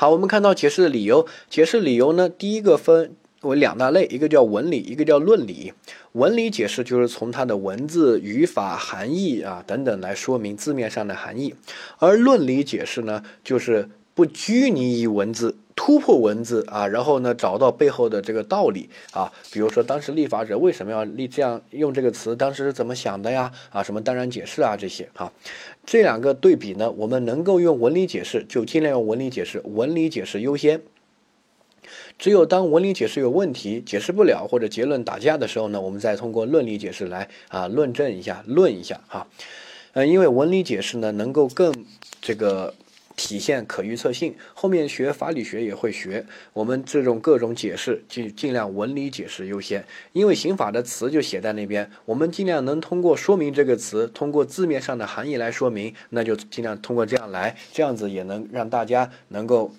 好，我们看到解释的理由，解释理由呢，第一个分为两大类，一个叫文理，一个叫论理。文理解释就是从它的文字、语法、含义啊等等来说明字面上的含义，而论理解释呢，就是不拘泥于文字。突破文字啊，然后呢，找到背后的这个道理啊，比如说当时立法者为什么要立这样用这个词，当时是怎么想的呀？啊，什么当然解释啊这些哈，这两个对比呢，我们能够用文理解释就尽量用文理解释，文理解释优先。只有当文理解释有问题，解释不了或者结论打架的时候呢，我们再通过论理解释来啊论证一下，论一下哈。呃，因为文理解释呢，能够更这个。体现可预测性，后面学法理学也会学。我们这种各种解释，尽尽量文理解释优先，因为刑法的词就写在那边，我们尽量能通过说明这个词，通过字面上的含义来说明，那就尽量通过这样来，这样子也能让大家能够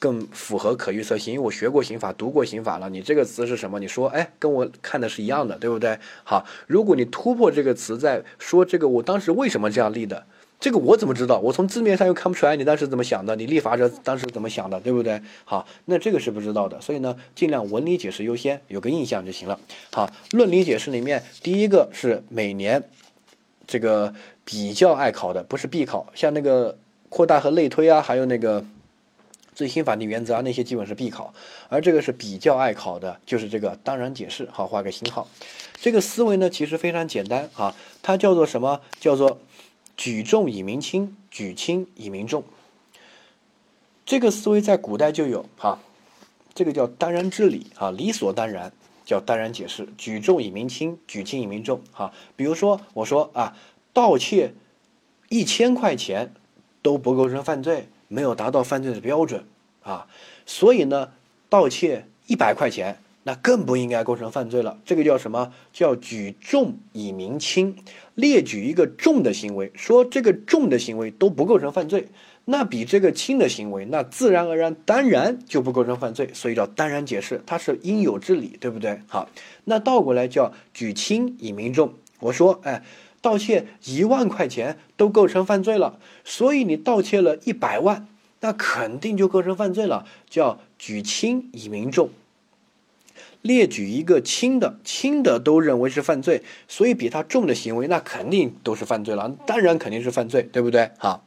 更符合可预测性。因为我学过刑法，读过刑法了，你这个词是什么？你说，哎，跟我看的是一样的，对不对？好，如果你突破这个词，在说这个我当时为什么这样立的？这个我怎么知道？我从字面上又看不出来你当时怎么想的，你立法者当时怎么想的，对不对？好，那这个是不知道的，所以呢，尽量文理解释优先，有个印象就行了。好，论理解释里面第一个是每年这个比较爱考的，不是必考，像那个扩大和类推啊，还有那个最新法定原则啊，那些基本是必考，而这个是比较爱考的，就是这个当然解释。好，画个星号。这个思维呢，其实非常简单啊，它叫做什么？叫做。举重以民轻，举轻以民重。这个思维在古代就有哈，这个叫当然之理啊，理所当然叫当然解释。举重以民轻，举轻以民重哈。比如说，我说啊，盗窃一千块钱都不构成犯罪，没有达到犯罪的标准啊，所以呢，盗窃一百块钱。那更不应该构成犯罪了。这个叫什么？叫举重以明轻，列举一个重的行为，说这个重的行为都不构成犯罪，那比这个轻的行为，那自然而然当然就不构成犯罪。所以叫当然解释，它是应有之理，对不对？好，那倒过来叫举轻以明重。我说，哎，盗窃一万块钱都构成犯罪了，所以你盗窃了一百万，那肯定就构成犯罪了，叫举轻以明重。列举一个轻的，轻的都认为是犯罪，所以比他重的行为，那肯定都是犯罪了，当然肯定是犯罪，对不对？好，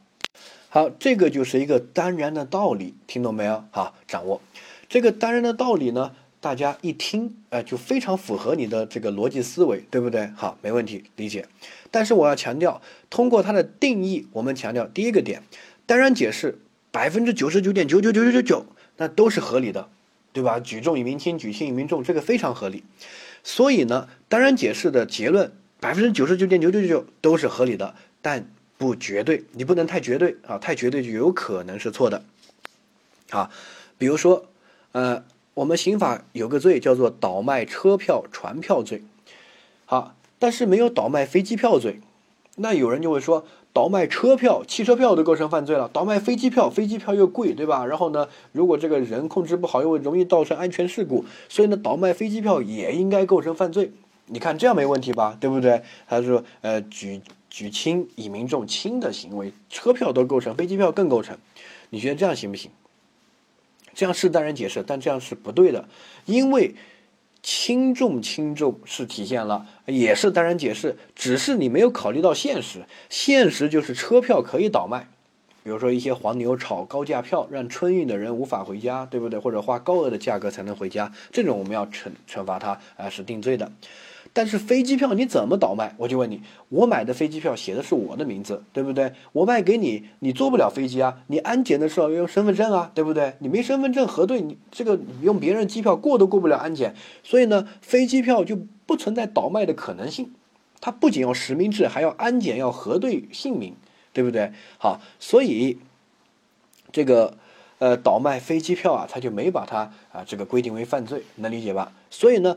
好，这个就是一个当然的道理，听懂没有？好，掌握这个当然的道理呢，大家一听，呃，就非常符合你的这个逻辑思维，对不对？好，没问题，理解。但是我要强调，通过它的定义，我们强调第一个点，当然解释百分之九十九点九九九九九九，那都是合理的。对吧？举重以民轻，举轻以民重，这个非常合理。所以呢，当然解释的结论百分之九十九点九九九九都是合理的，但不绝对。你不能太绝对啊，太绝对就有可能是错的。啊，比如说，呃，我们刑法有个罪叫做倒卖车票、船票罪。好，但是没有倒卖飞机票罪。那有人就会说。倒卖车票、汽车票都构成犯罪了，倒卖飞机票，飞机票又贵，对吧？然后呢，如果这个人控制不好，又容易造成安全事故，所以呢，倒卖飞机票也应该构成犯罪。你看这样没问题吧？对不对？他说，呃，举举轻以民重，轻的行为，车票都构成，飞机票更构成。你觉得这样行不行？这样是当然解释，但这样是不对的，因为。轻重轻重是体现了，也是当然解释，只是你没有考虑到现实。现实就是车票可以倒卖，比如说一些黄牛炒高价票，让春运的人无法回家，对不对？或者花高额的价格才能回家，这种我们要惩惩罚他，啊，是定罪的。但是飞机票你怎么倒卖？我就问你，我买的飞机票写的是我的名字，对不对？我卖给你，你坐不了飞机啊！你安检的时候要用身份证啊，对不对？你没身份证核对，你这个用别人机票过都过不了安检。所以呢，飞机票就不存在倒卖的可能性。它不仅要实名制，还要安检，要核对姓名，对不对？好，所以这个呃倒卖飞机票啊，他就没把它啊这个规定为犯罪，能理解吧？所以呢。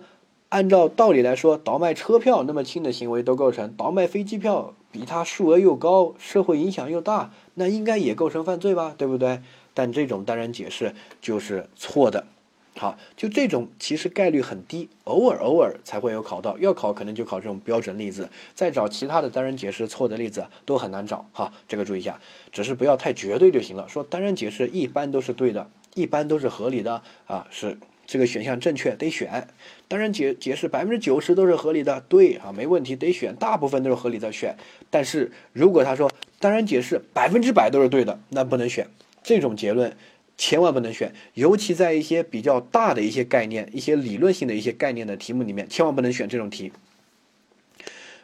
按照道理来说，倒卖车票那么轻的行为都构成，倒卖飞机票比它数额又高，社会影响又大，那应该也构成犯罪吧，对不对？但这种当然解释就是错的。好，就这种其实概率很低，偶尔偶尔才会有考到，要考可能就考这种标准例子，再找其他的当然解释错的例子都很难找。哈，这个注意一下，只是不要太绝对就行了。说当然解释一般都是对的，一般都是合理的啊，是这个选项正确，得选。当然解解释百分之九十都是合理的，对啊，没问题，得选。大部分都是合理的，选。但是如果他说当然解释百分之百都是对的，那不能选。这种结论千万不能选，尤其在一些比较大的一些概念、一些理论性的一些概念的题目里面，千万不能选这种题。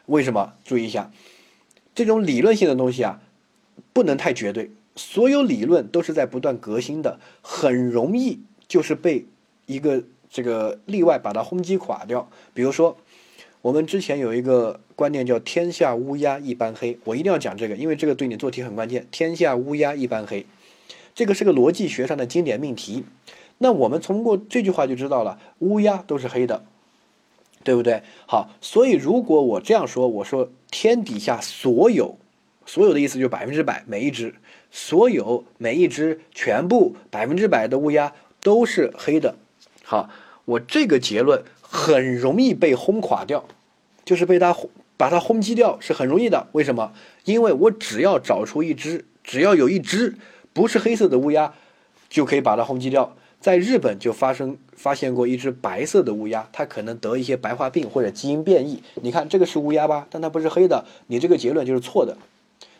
为什么？注意一下，这种理论性的东西啊，不能太绝对。所有理论都是在不断革新的，很容易就是被一个这个例外把它轰击垮掉。比如说，我们之前有一个观念叫“天下乌鸦一般黑”，我一定要讲这个，因为这个对你做题很关键。“天下乌鸦一般黑”，这个是个逻辑学上的经典命题。那我们通过这句话就知道了，乌鸦都是黑的，对不对？好，所以如果我这样说，我说天底下所有，所有的意思就百分之百，每一只。所有每一只全部百分之百的乌鸦都是黑的，好，我这个结论很容易被轰垮掉，就是被它把它轰击掉是很容易的。为什么？因为我只要找出一只，只要有一只不是黑色的乌鸦，就可以把它轰击掉。在日本就发生发现过一只白色的乌鸦，它可能得一些白化病或者基因变异。你看这个是乌鸦吧？但它不是黑的，你这个结论就是错的。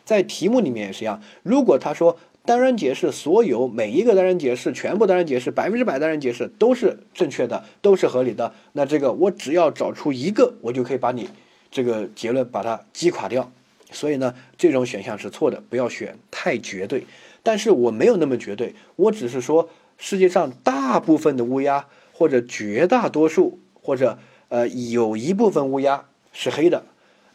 在题目里面也是一样，如果他说单然解释所有每一个单然解释全部单然解释百分之百单然解释都是正确的，都是合理的，那这个我只要找出一个，我就可以把你这个结论把它击垮掉。所以呢，这种选项是错的，不要选太绝对。但是我没有那么绝对，我只是说世界上大部分的乌鸦，或者绝大多数，或者呃有一部分乌鸦是黑的。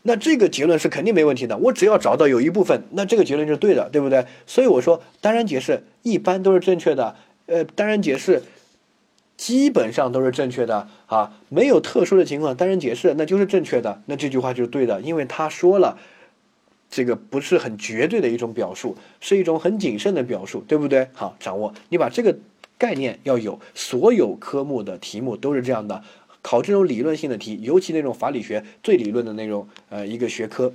那这个结论是肯定没问题的，我只要找到有一部分，那这个结论就是对的，对不对？所以我说单然解释一般都是正确的，呃，单然解释基本上都是正确的啊，没有特殊的情况，单然解释那就是正确的，那这句话就是对的，因为他说了，这个不是很绝对的一种表述，是一种很谨慎的表述，对不对？好，掌握，你把这个概念要有，所有科目的题目都是这样的。考这种理论性的题，尤其那种法理学最理论的那种，呃，一个学科，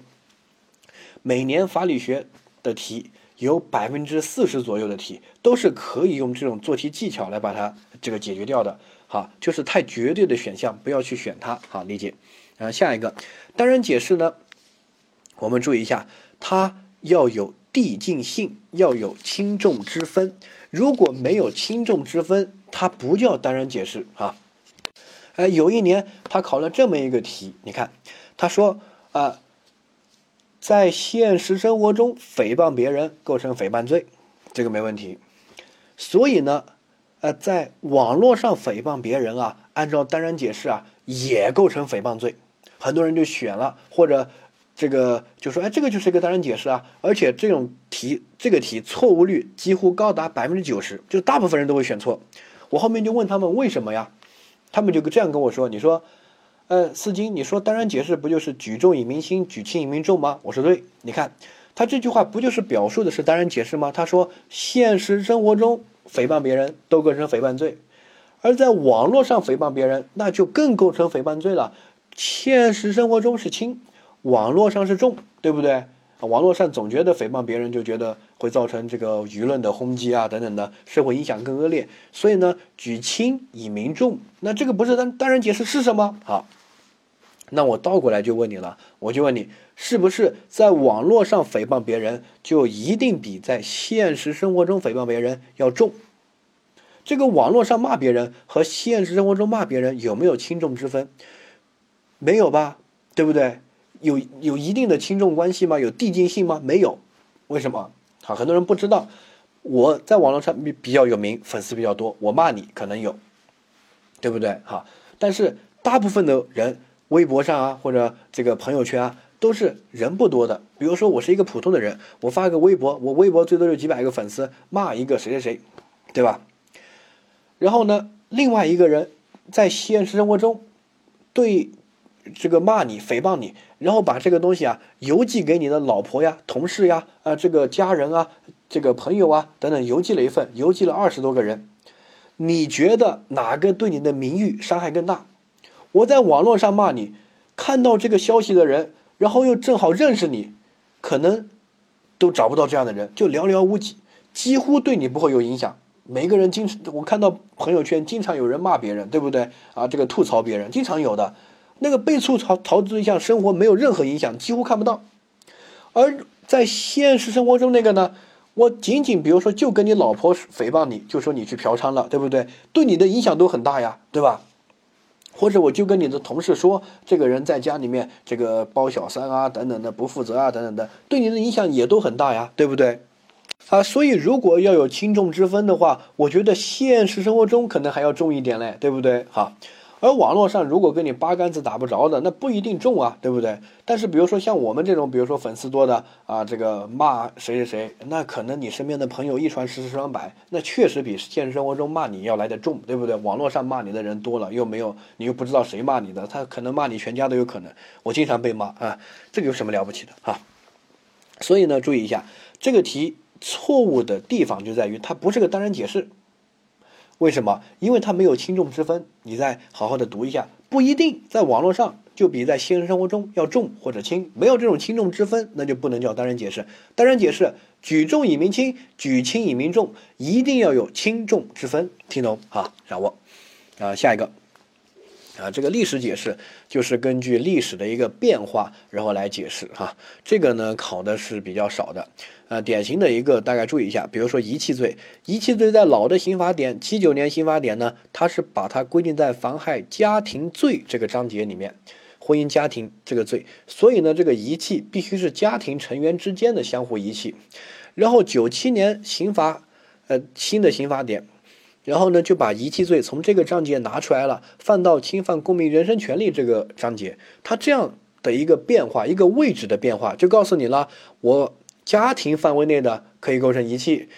每年法理学的题有百分之四十左右的题都是可以用这种做题技巧来把它这个解决掉的。好，就是太绝对的选项不要去选它。好，理解。然后下一个单然解释呢，我们注意一下，它要有递进性，要有轻重之分。如果没有轻重之分，它不叫单然解释啊。哎，有一年他考了这么一个题，你看，他说啊，在现实生活中诽谤别人构成诽谤罪，这个没问题。所以呢，呃，在网络上诽谤别人啊，按照单然解释啊，也构成诽谤罪。很多人就选了，或者这个就说，哎，这个就是一个单然解释啊，而且这种题，这个题错误率几乎高达百分之九十，就大部分人都会选错。我后面就问他们为什么呀？他们就这样跟我说：“你说，呃，四金，你说当然解释不就是举重以明轻，举轻以明重吗？”我说对。你看，他这句话不就是表述的是当然解释吗？他说，现实生活中诽谤别人都构成诽谤罪，而在网络上诽谤别人，那就更构成诽谤罪了。现实生活中是轻，网络上是重，对不对？网络上总觉得诽谤别人就觉得会造成这个舆论的轰击啊，等等的社会影响更恶劣，所以呢，举轻以明重，那这个不是当当然解释是什么？好，那我倒过来就问你了，我就问你，是不是在网络上诽谤别人就一定比在现实生活中诽谤别人要重？这个网络上骂别人和现实生活中骂别人有没有轻重之分？没有吧，对不对？有有一定的轻重关系吗？有递进性吗？没有，为什么？好，很多人不知道，我在网络上比比较有名，粉丝比较多，我骂你可能有，对不对？好，但是大部分的人，微博上啊，或者这个朋友圈啊，都是人不多的。比如说我是一个普通的人，我发个微博，我微博最多有几百个粉丝，骂一个谁谁谁，对吧？然后呢，另外一个人在现实生活中对。这个骂你、诽谤你，然后把这个东西啊邮寄给你的老婆呀、同事呀、啊这个家人啊、这个朋友啊等等，邮寄了一份，邮寄了二十多个人，你觉得哪个对你的名誉伤害更大？我在网络上骂你，看到这个消息的人，然后又正好认识你，可能都找不到这样的人，就寥寥无几，几乎对你不会有影响。每个人经常我看到朋友圈经常有人骂别人，对不对啊？这个吐槽别人，经常有的。那个被吐槽槽对象生活没有任何影响，几乎看不到。而在现实生活中，那个呢，我仅仅比如说就跟你老婆诽谤你，就说你去嫖娼了，对不对？对你的影响都很大呀，对吧？或者我就跟你的同事说，这个人在家里面这个包小三啊，等等的不负责啊，等等的，对你的影响也都很大呀，对不对？啊，所以如果要有轻重之分的话，我觉得现实生活中可能还要重一点嘞，对不对？好。而网络上如果跟你八竿子打不着的，那不一定中啊，对不对？但是比如说像我们这种，比如说粉丝多的啊，这个骂谁谁谁，那可能你身边的朋友一传十，十传百，那确实比现实生活中骂你要来的重，对不对？网络上骂你的人多了，又没有你又不知道谁骂你的，他可能骂你全家都有可能。我经常被骂啊，这个有什么了不起的啊？所以呢，注意一下这个题错误的地方就在于它不是个单人解释。为什么？因为它没有轻重之分。你再好好的读一下，不一定在网络上就比在现实生活中要重或者轻，没有这种轻重之分，那就不能叫单人解释。单人解释，举重以明轻，举轻以明重，一定要有轻重之分，听懂？啊，掌握。啊，下一个。啊，这个历史解释就是根据历史的一个变化，然后来解释哈。这个呢考的是比较少的。呃，典型的一个大概注意一下，比如说遗弃罪，遗弃罪在老的刑法典七九年刑法典呢，它是把它规定在妨害家庭罪这个章节里面，婚姻家庭这个罪。所以呢，这个遗弃必须是家庭成员之间的相互遗弃。然后九七年刑法，呃，新的刑法典。然后呢，就把遗弃罪从这个章节拿出来了，放到侵犯公民人身权利这个章节。它这样的一个变化，一个位置的变化，就告诉你了：我家庭范围内的可以构成遗弃，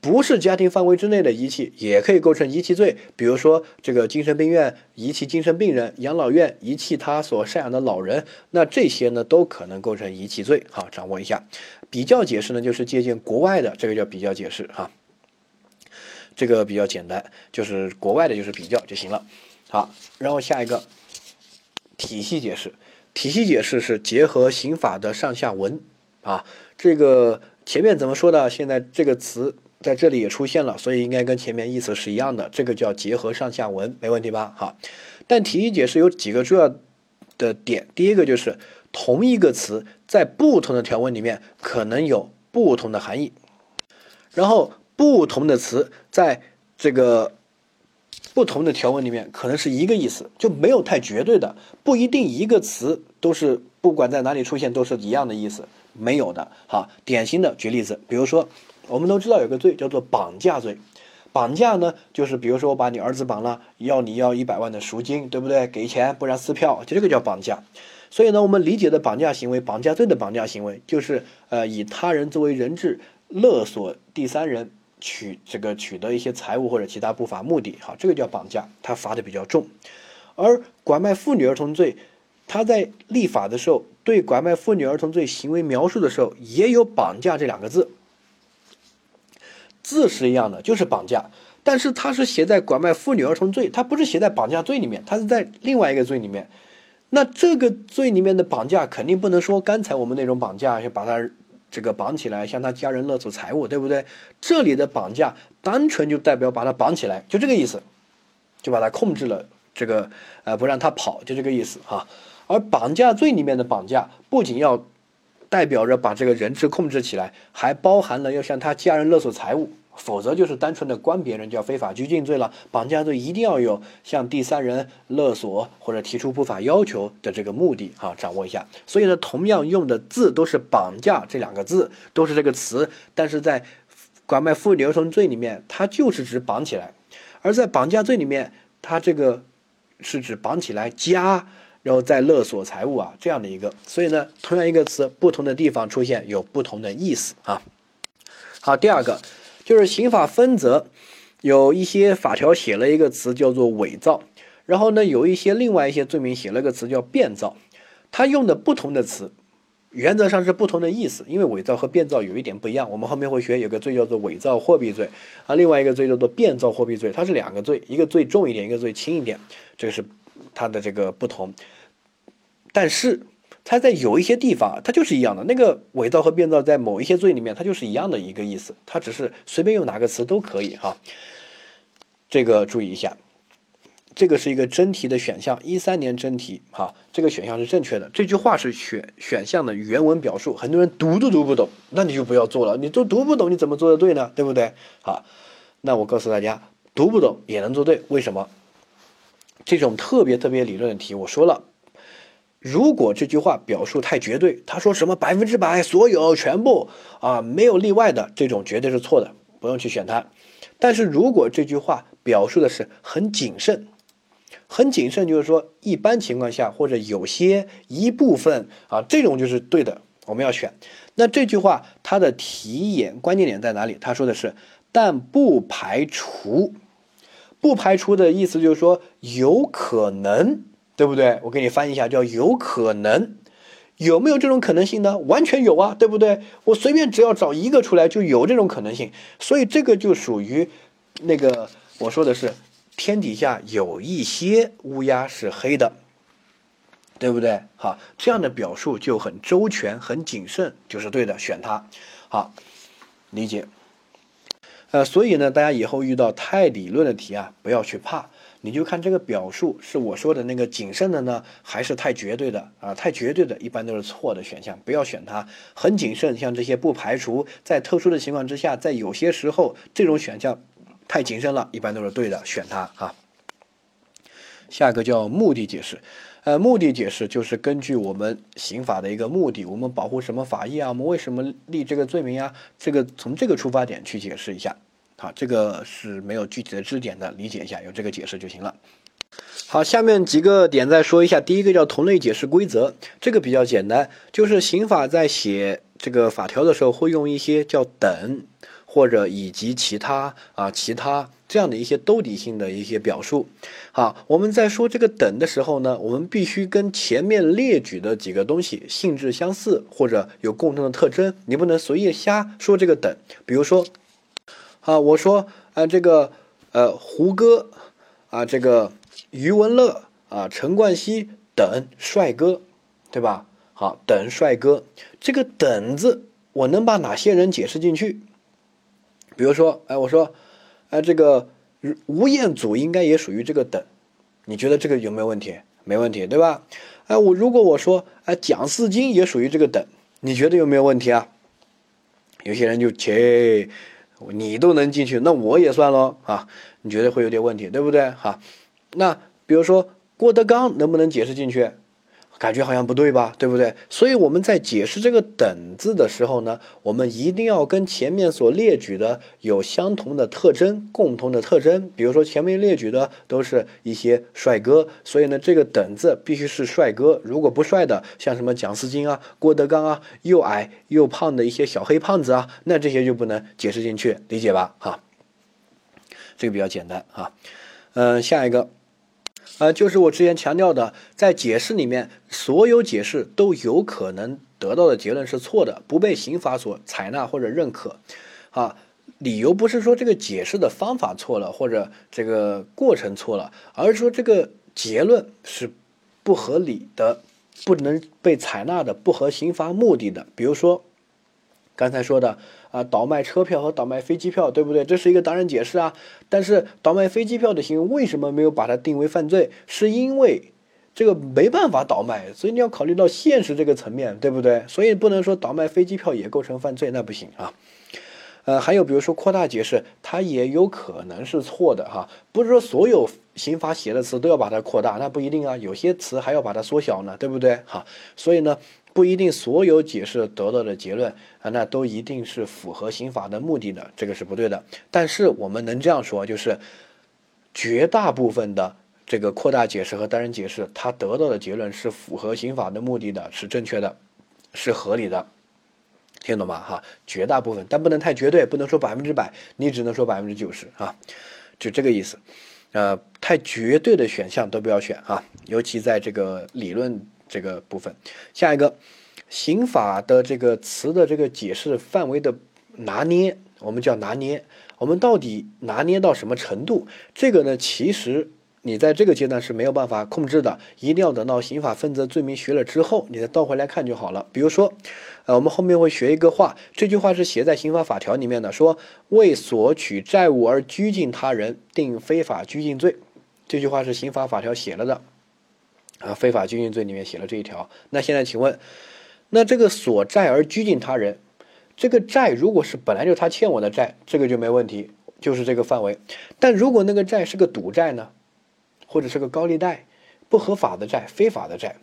不是家庭范围之内的遗弃也可以构成遗弃罪。比如说，这个精神病院遗弃精神病人，养老院遗弃他所赡养的老人，那这些呢都可能构成遗弃罪。好，掌握一下。比较解释呢，就是借鉴国外的，这个叫比较解释哈。这个比较简单，就是国外的，就是比较就行了。好，然后下一个体系解释，体系解释是结合刑法的上下文啊。这个前面怎么说的？现在这个词在这里也出现了，所以应该跟前面意思是一样的。这个叫结合上下文，没问题吧？好，但体系解释有几个重要的点，第一个就是同一个词在不同的条文里面可能有不同的含义，然后。不同的词在这个不同的条文里面可能是一个意思，就没有太绝对的，不一定一个词都是不管在哪里出现都是一样的意思，没有的。哈，典型的举例子，比如说我们都知道有个罪叫做绑架罪，绑架呢就是比如说我把你儿子绑了，要你要一百万的赎金，对不对？给钱不然撕票，就这个叫绑架。所以呢，我们理解的绑架行为，绑架罪的绑架行为就是呃以他人作为人质勒索第三人。取这个取得一些财物或者其他不法目的，好，这个叫绑架，它罚的比较重。而拐卖妇女儿童罪，他在立法的时候对拐卖妇女儿童罪行为描述的时候也有绑架这两个字，字是一样的，就是绑架，但是它是写在拐卖妇女儿童罪，它不是写在绑架罪里面，它是在另外一个罪里面。那这个罪里面的绑架肯定不能说刚才我们那种绑架，就把它。这个绑起来向他家人勒索财物，对不对？这里的绑架单纯就代表把他绑起来，就这个意思，就把他控制了，这个呃不让他跑，就这个意思哈。而绑架罪里面的绑架不仅要代表着把这个人质控制起来，还包含了要向他家人勒索财物。否则就是单纯的关别人叫非法拘禁罪了。绑架罪一定要有向第三人勒索或者提出不法要求的这个目的哈，掌握一下。所以呢，同样用的字都是“绑架”这两个字，都是这个词，但是在拐卖妇女儿童罪里面，它就是指绑起来；而在绑架罪里面，它这个是指绑起来加，然后再勒索财物啊这样的一个。所以呢，同样一个词，不同的地方出现有不同的意思啊。好，第二个。就是刑法分则，有一些法条写了一个词叫做伪造，然后呢，有一些另外一些罪名写了个词叫变造，它用的不同的词，原则上是不同的意思，因为伪造和变造有一点不一样。我们后面会学有个罪叫做伪造货币罪啊，另外一个罪叫做变造货币罪，它是两个罪，一个罪重一点，一个罪轻一点，这个是它的这个不同。但是它在有一些地方它就是一样的。那个伪造和变造在某一些罪里面它就是一样的一个意思，它只是随便用哪个词都可以哈。这个注意一下，这个是一个真题的选项，一三年真题哈，这个选项是正确的。这句话是选选项的原文表述，很多人读都读不懂，那你就不要做了。你都读不懂，你怎么做的对呢？对不对？好，那我告诉大家，读不懂也能做对，为什么？这种特别特别理论的题，我说了，如果这句话表述太绝对，他说什么百分之百所有全部啊没有例外的这种绝对是错的，不用去选它。但是如果这句话表述的是很谨慎，很谨慎，就是说一般情况下或者有些一部分啊这种就是对的，我们要选。那这句话它的题眼关键点在哪里？他说的是，但不排除。不排除的意思就是说有可能，对不对？我给你翻译一下，叫有可能，有没有这种可能性呢？完全有啊，对不对？我随便只要找一个出来就有这种可能性，所以这个就属于那个我说的是天底下有一些乌鸦是黑的，对不对？好，这样的表述就很周全、很谨慎，就是对的，选它。好，理解。呃，所以呢，大家以后遇到太理论的题啊，不要去怕，你就看这个表述是我说的那个谨慎的呢，还是太绝对的啊？太绝对的，一般都是错的选项，不要选它。很谨慎，像这些不排除，在特殊的情况之下，在有些时候这种选项太谨慎了，一般都是对的，选它啊。下一个叫目的解释。呃，目的解释就是根据我们刑法的一个目的，我们保护什么法益啊？我们为什么立这个罪名啊？这个从这个出发点去解释一下。好，这个是没有具体的知识点的，理解一下，有这个解释就行了。好，下面几个点再说一下。第一个叫同类解释规则，这个比较简单，就是刑法在写这个法条的时候会用一些叫等。或者以及其他啊，其他这样的一些兜底性的一些表述。好，我们在说这个等的时候呢，我们必须跟前面列举的几个东西性质相似或者有共同的特征，你不能随意瞎说这个等。比如说，啊，我说啊，这个呃，胡歌啊，这个余文乐啊，陈冠希等帅哥，对吧？好，等帅哥，这个等字，我能把哪些人解释进去？比如说，哎，我说，哎，这个吴彦祖应该也属于这个等，你觉得这个有没有问题？没问题，对吧？哎，我如果我说，哎，蒋四金也属于这个等，你觉得有没有问题啊？有些人就切，你都能进去，那我也算喽啊？你觉得会有点问题，对不对？哈，那比如说郭德纲能不能解释进去？感觉好像不对吧，对不对？所以我们在解释这个“等”字的时候呢，我们一定要跟前面所列举的有相同的特征、共同的特征。比如说前面列举的都是一些帅哥，所以呢，这个“等”字必须是帅哥。如果不帅的，像什么蒋思金啊、郭德纲啊，又矮又胖的一些小黑胖子啊，那这些就不能解释进去，理解吧？哈，这个比较简单哈。嗯，下一个。呃，就是我之前强调的，在解释里面，所有解释都有可能得到的结论是错的，不被刑法所采纳或者认可。啊，理由不是说这个解释的方法错了，或者这个过程错了，而是说这个结论是不合理的，不能被采纳的，不合刑法目的的。比如说刚才说的。啊，倒卖车票和倒卖飞机票，对不对？这是一个当然解释啊。但是倒卖飞机票的行为为什么没有把它定为犯罪？是因为这个没办法倒卖，所以你要考虑到现实这个层面，对不对？所以不能说倒卖飞机票也构成犯罪，那不行啊。呃，还有比如说扩大解释，它也有可能是错的哈。不是说所有刑法写的词都要把它扩大，那不一定啊。有些词还要把它缩小呢，对不对？哈，所以呢。不一定所有解释得到的结论啊，那都一定是符合刑法的目的的，这个是不对的。但是我们能这样说，就是绝大部分的这个扩大解释和单人解释，它得到的结论是符合刑法的目的的，是正确的，是合理的，听懂吗？哈，绝大部分，但不能太绝对，不能说百分之百，你只能说百分之九十啊，就这个意思。呃，太绝对的选项都不要选啊，尤其在这个理论。这个部分，下一个，刑法的这个词的这个解释范围的拿捏，我们叫拿捏，我们到底拿捏到什么程度？这个呢，其实你在这个阶段是没有办法控制的，一定要等到刑法分则罪名学了之后，你再倒回来看就好了。比如说，呃，我们后面会学一个话，这句话是写在刑法法条里面的，说为索取债务而拘禁他人，定非法拘禁罪。这句话是刑法法条写了的，啊，非法拘禁罪里面写了这一条。那现在请问，那这个索债而拘禁他人，这个债如果是本来就他欠我的债，这个就没问题。就是这个范围，但如果那个债是个赌债呢，或者是个高利贷，不合法的债、非法的债，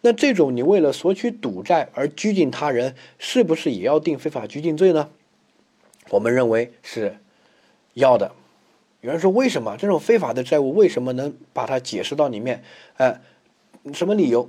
那这种你为了索取赌债而拘禁他人，是不是也要定非法拘禁罪呢？我们认为是要的。有人说，为什么这种非法的债务为什么能把它解释到里面？哎，什么理由？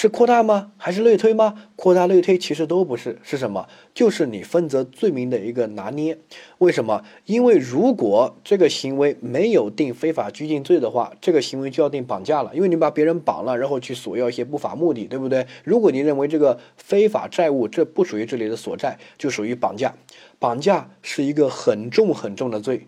是扩大吗？还是类推吗？扩大类推其实都不是，是什么？就是你分则罪名的一个拿捏。为什么？因为如果这个行为没有定非法拘禁罪的话，这个行为就要定绑架了。因为你把别人绑了，然后去索要一些不法目的，对不对？如果你认为这个非法债务这不属于这里的索债，就属于绑架。绑架是一个很重很重的罪。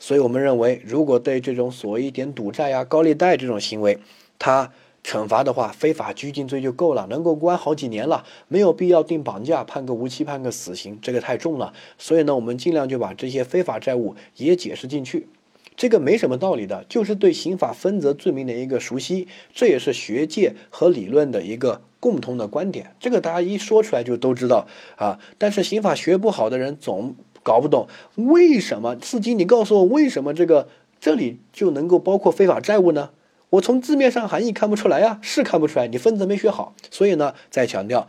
所以我们认为，如果对这种索一点赌债呀、高利贷这种行为，它惩罚的话，非法拘禁罪就够了，能够关好几年了，没有必要定绑架，判个无期，判个死刑，这个太重了。所以呢，我们尽量就把这些非法债务也解释进去，这个没什么道理的，就是对刑法分则罪名的一个熟悉，这也是学界和理论的一个共同的观点。这个大家一说出来就都知道啊。但是刑法学不好的人总搞不懂，为什么司机，你告诉我，为什么这个这里就能够包括非法债务呢？我从字面上含义看不出来呀，是看不出来，你分则没学好，所以呢，再强调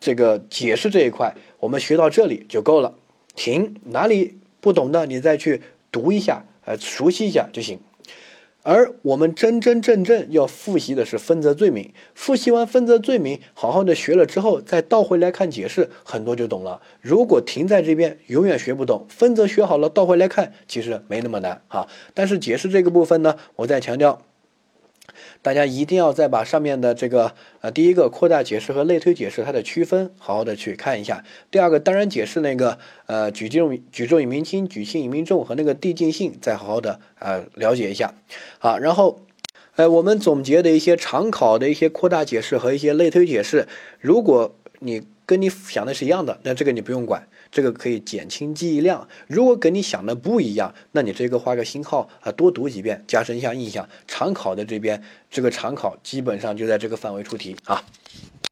这个解释这一块，我们学到这里就够了，停，哪里不懂的你再去读一下，呃，熟悉一下就行。而我们真真正正要复习的是分则罪名，复习完分则罪名，好好的学了之后，再倒回来看解释，很多就懂了。如果停在这边，永远学不懂。分则学好了，倒回来看，其实没那么难哈。但是解释这个部分呢，我再强调。大家一定要再把上面的这个呃，第一个扩大解释和类推解释它的区分好好的去看一下。第二个当然解释那个呃举重举重以明轻，举轻以明重和那个递进性再好好的呃了解一下。好，然后呃我们总结的一些常考的一些扩大解释和一些类推解释，如果你跟你想的是一样的，那这个你不用管。这个可以减轻记忆量。如果跟你想的不一样，那你这个画个星号啊，多读几遍，加深一下印象。常考的这边，这个常考基本上就在这个范围出题啊。